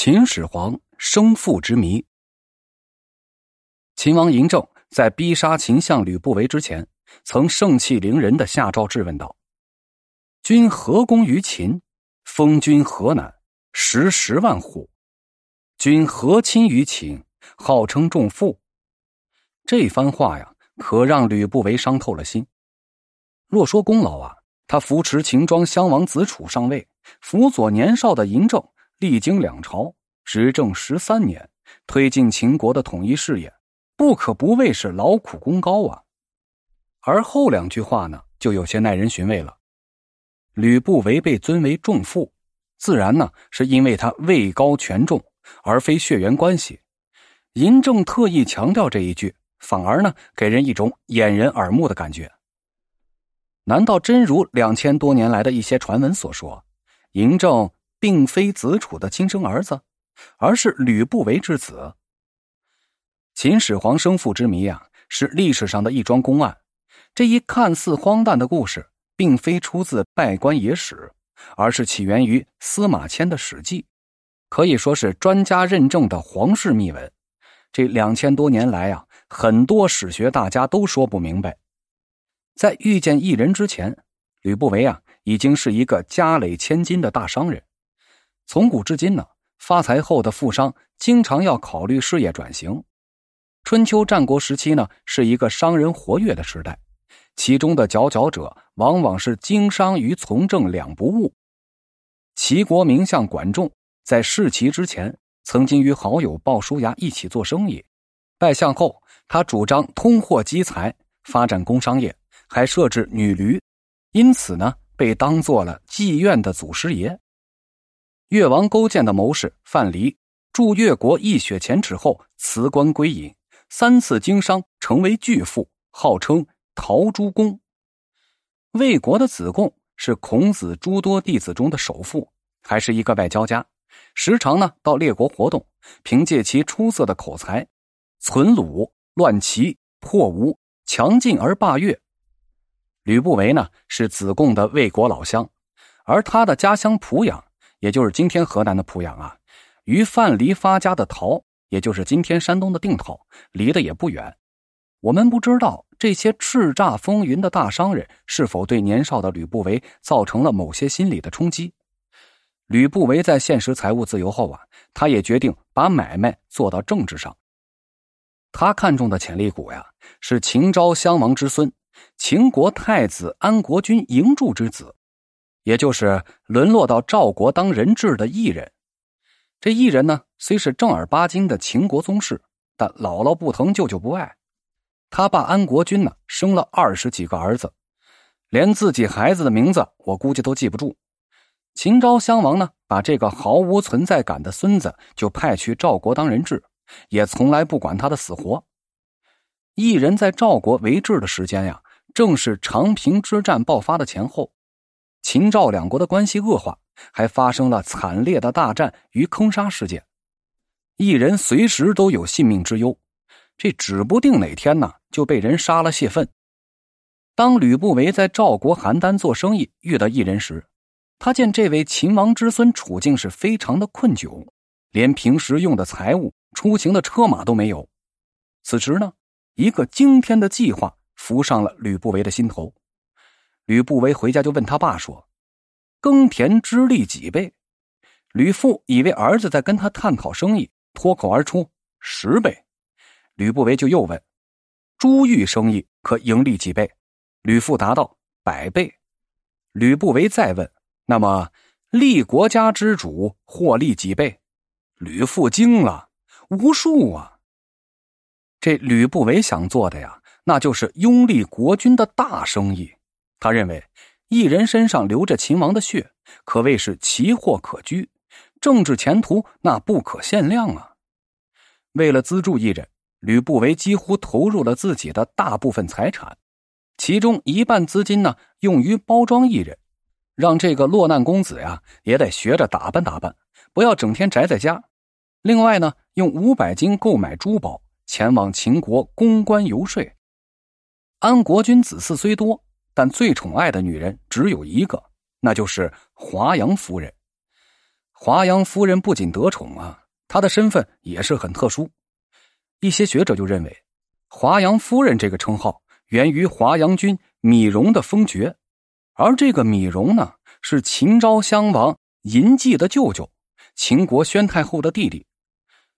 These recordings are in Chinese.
秦始皇生父之谜。秦王嬴政在逼杀秦相吕不韦之前，曾盛气凌人的下诏质问道：“君何功于秦？封君河南，食十万户。君何亲于秦？号称重父。”这番话呀，可让吕不韦伤透了心。若说功劳啊，他扶持秦庄襄王子楚上位，辅佐年少的嬴政。历经两朝，执政十三年，推进秦国的统一事业，不可不谓是劳苦功高啊。而后两句话呢，就有些耐人寻味了。吕不韦被尊为重父，自然呢是因为他位高权重，而非血缘关系。嬴政特意强调这一句，反而呢给人一种掩人耳目的感觉。难道真如两千多年来的一些传闻所说，嬴政？并非子楚的亲生儿子，而是吕不韦之子。秦始皇生父之谜啊，是历史上的一桩公案。这一看似荒诞的故事，并非出自《拜官野史》，而是起源于司马迁的《史记》，可以说是专家认证的皇室秘闻。这两千多年来啊，很多史学大家都说不明白。在遇见异人之前，吕不韦啊，已经是一个家累千金的大商人。从古至今呢，发财后的富商经常要考虑事业转型。春秋战国时期呢，是一个商人活跃的时代，其中的佼佼者往往是经商与从政两不误。齐国名相管仲在弑齐之前，曾经与好友鲍叔牙一起做生意。拜相后，他主张通货积财，发展工商业，还设置女驴，因此呢，被当做了妓院的祖师爷。越王勾践的谋士范蠡助越国一雪前耻后辞官归隐，三次经商成为巨富，号称陶朱公。魏国的子贡是孔子诸多弟子中的首富，还是一个外交家，时常呢到列国活动，凭借其出色的口才，存鲁、乱齐、破吴，强劲而霸越。吕不韦呢是子贡的魏国老乡，而他的家乡濮阳。也就是今天河南的濮阳啊，与范蠡发家的陶，也就是今天山东的定陶，离得也不远。我们不知道这些叱咤风云的大商人是否对年少的吕不韦造成了某些心理的冲击。吕不韦在现实财务自由后啊，他也决定把买卖做到政治上。他看中的潜力股呀，是秦昭襄王之孙，秦国太子安国君嬴柱之子。也就是沦落到赵国当人质的异人，这异人呢，虽是正儿八经的秦国宗室，但姥姥不疼，舅舅不爱。他爸安国君呢，生了二十几个儿子，连自己孩子的名字我估计都记不住。秦昭襄王呢，把这个毫无存在感的孙子就派去赵国当人质，也从来不管他的死活。异人在赵国为质的时间呀，正是长平之战爆发的前后。秦赵两国的关系恶化，还发生了惨烈的大战与坑杀事件，一人随时都有性命之忧，这指不定哪天呢就被人杀了泄愤。当吕不韦在赵国邯郸做生意遇到一人时，他见这位秦王之孙处境是非常的困窘，连平时用的财物、出行的车马都没有。此时呢，一个惊天的计划浮上了吕不韦的心头。吕不韦回家就问他爸说：“耕田之利几倍？”吕父以为儿子在跟他探讨生意，脱口而出：“十倍。”吕不韦就又问：“珠玉生意可盈利几倍？”吕父答道：“百倍。”吕不韦再问：“那么立国家之主获利几倍？”吕父惊了：“无数啊！”这吕不韦想做的呀，那就是拥立国君的大生意。他认为，异人身上流着秦王的血，可谓是奇货可居，政治前途那不可限量啊！为了资助异人，吕不韦几乎投入了自己的大部分财产，其中一半资金呢用于包装异人，让这个落难公子呀也得学着打扮打扮，不要整天宅在家。另外呢，用五百金购买珠宝，前往秦国公关游说。安国君子嗣虽多。但最宠爱的女人只有一个，那就是华阳夫人。华阳夫人不仅得宠啊，她的身份也是很特殊。一些学者就认为，华阳夫人这个称号源于华阳君米荣的封爵，而这个米荣呢，是秦昭襄王嬴稷的舅舅，秦国宣太后的弟弟。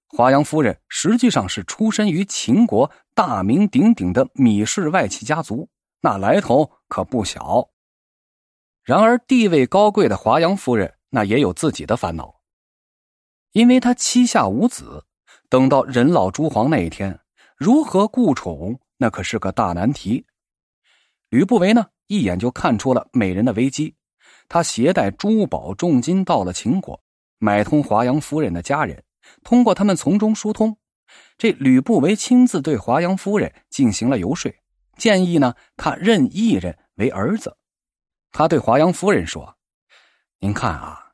华阳夫人实际上是出身于秦国大名鼎鼎的米氏外戚家族，那来头可不小。然而，地位高贵的华阳夫人那也有自己的烦恼，因为她膝下无子。等到人老珠黄那一天，如何顾宠，那可是个大难题。吕不韦呢，一眼就看出了美人的危机，他携带珠宝重金到了秦国，买通华阳夫人的家人，通过他们从中疏通。这吕不韦亲自对华阳夫人进行了游说，建议呢，他认异人为儿子。他对华阳夫人说：“您看啊，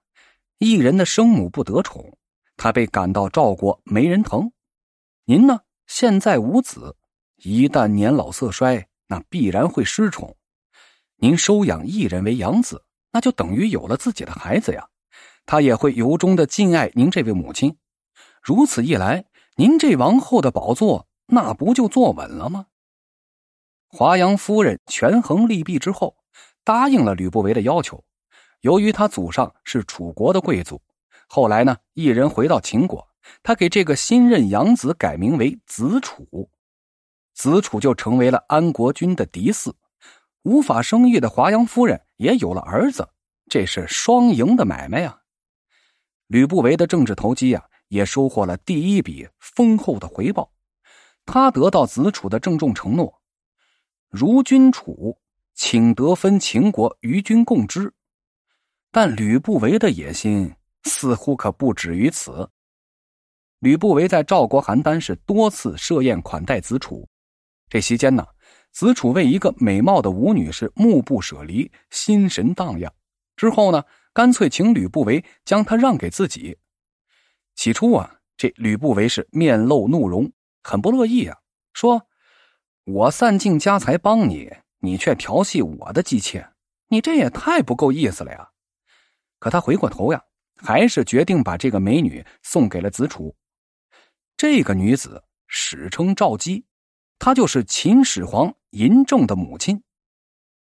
异人的生母不得宠。”他被赶到赵国，没人疼。您呢？现在无子，一旦年老色衰，那必然会失宠。您收养一人为养子，那就等于有了自己的孩子呀。他也会由衷的敬爱您这位母亲。如此一来，您这王后的宝座，那不就坐稳了吗？华阳夫人权衡利弊之后，答应了吕不韦的要求。由于他祖上是楚国的贵族。后来呢，一人回到秦国，他给这个新任养子改名为子楚，子楚就成为了安国君的嫡嗣。无法生育的华阳夫人也有了儿子，这是双赢的买卖啊。吕不韦的政治投机啊，也收获了第一笔丰厚的回报。他得到子楚的郑重承诺：“如君楚，请得分秦国与君共之。”但吕不韦的野心。似乎可不止于此。吕不韦在赵国邯郸是多次设宴款待子楚，这期间呢，子楚为一个美貌的吴女士目不舍离，心神荡漾。之后呢，干脆请吕不韦将她让给自己。起初啊，这吕不韦是面露怒容，很不乐意啊，说：“我散尽家财帮你，你却调戏我的姬妾，你这也太不够意思了呀！”可他回过头呀。还是决定把这个美女送给了子楚。这个女子史称赵姬，她就是秦始皇嬴政的母亲。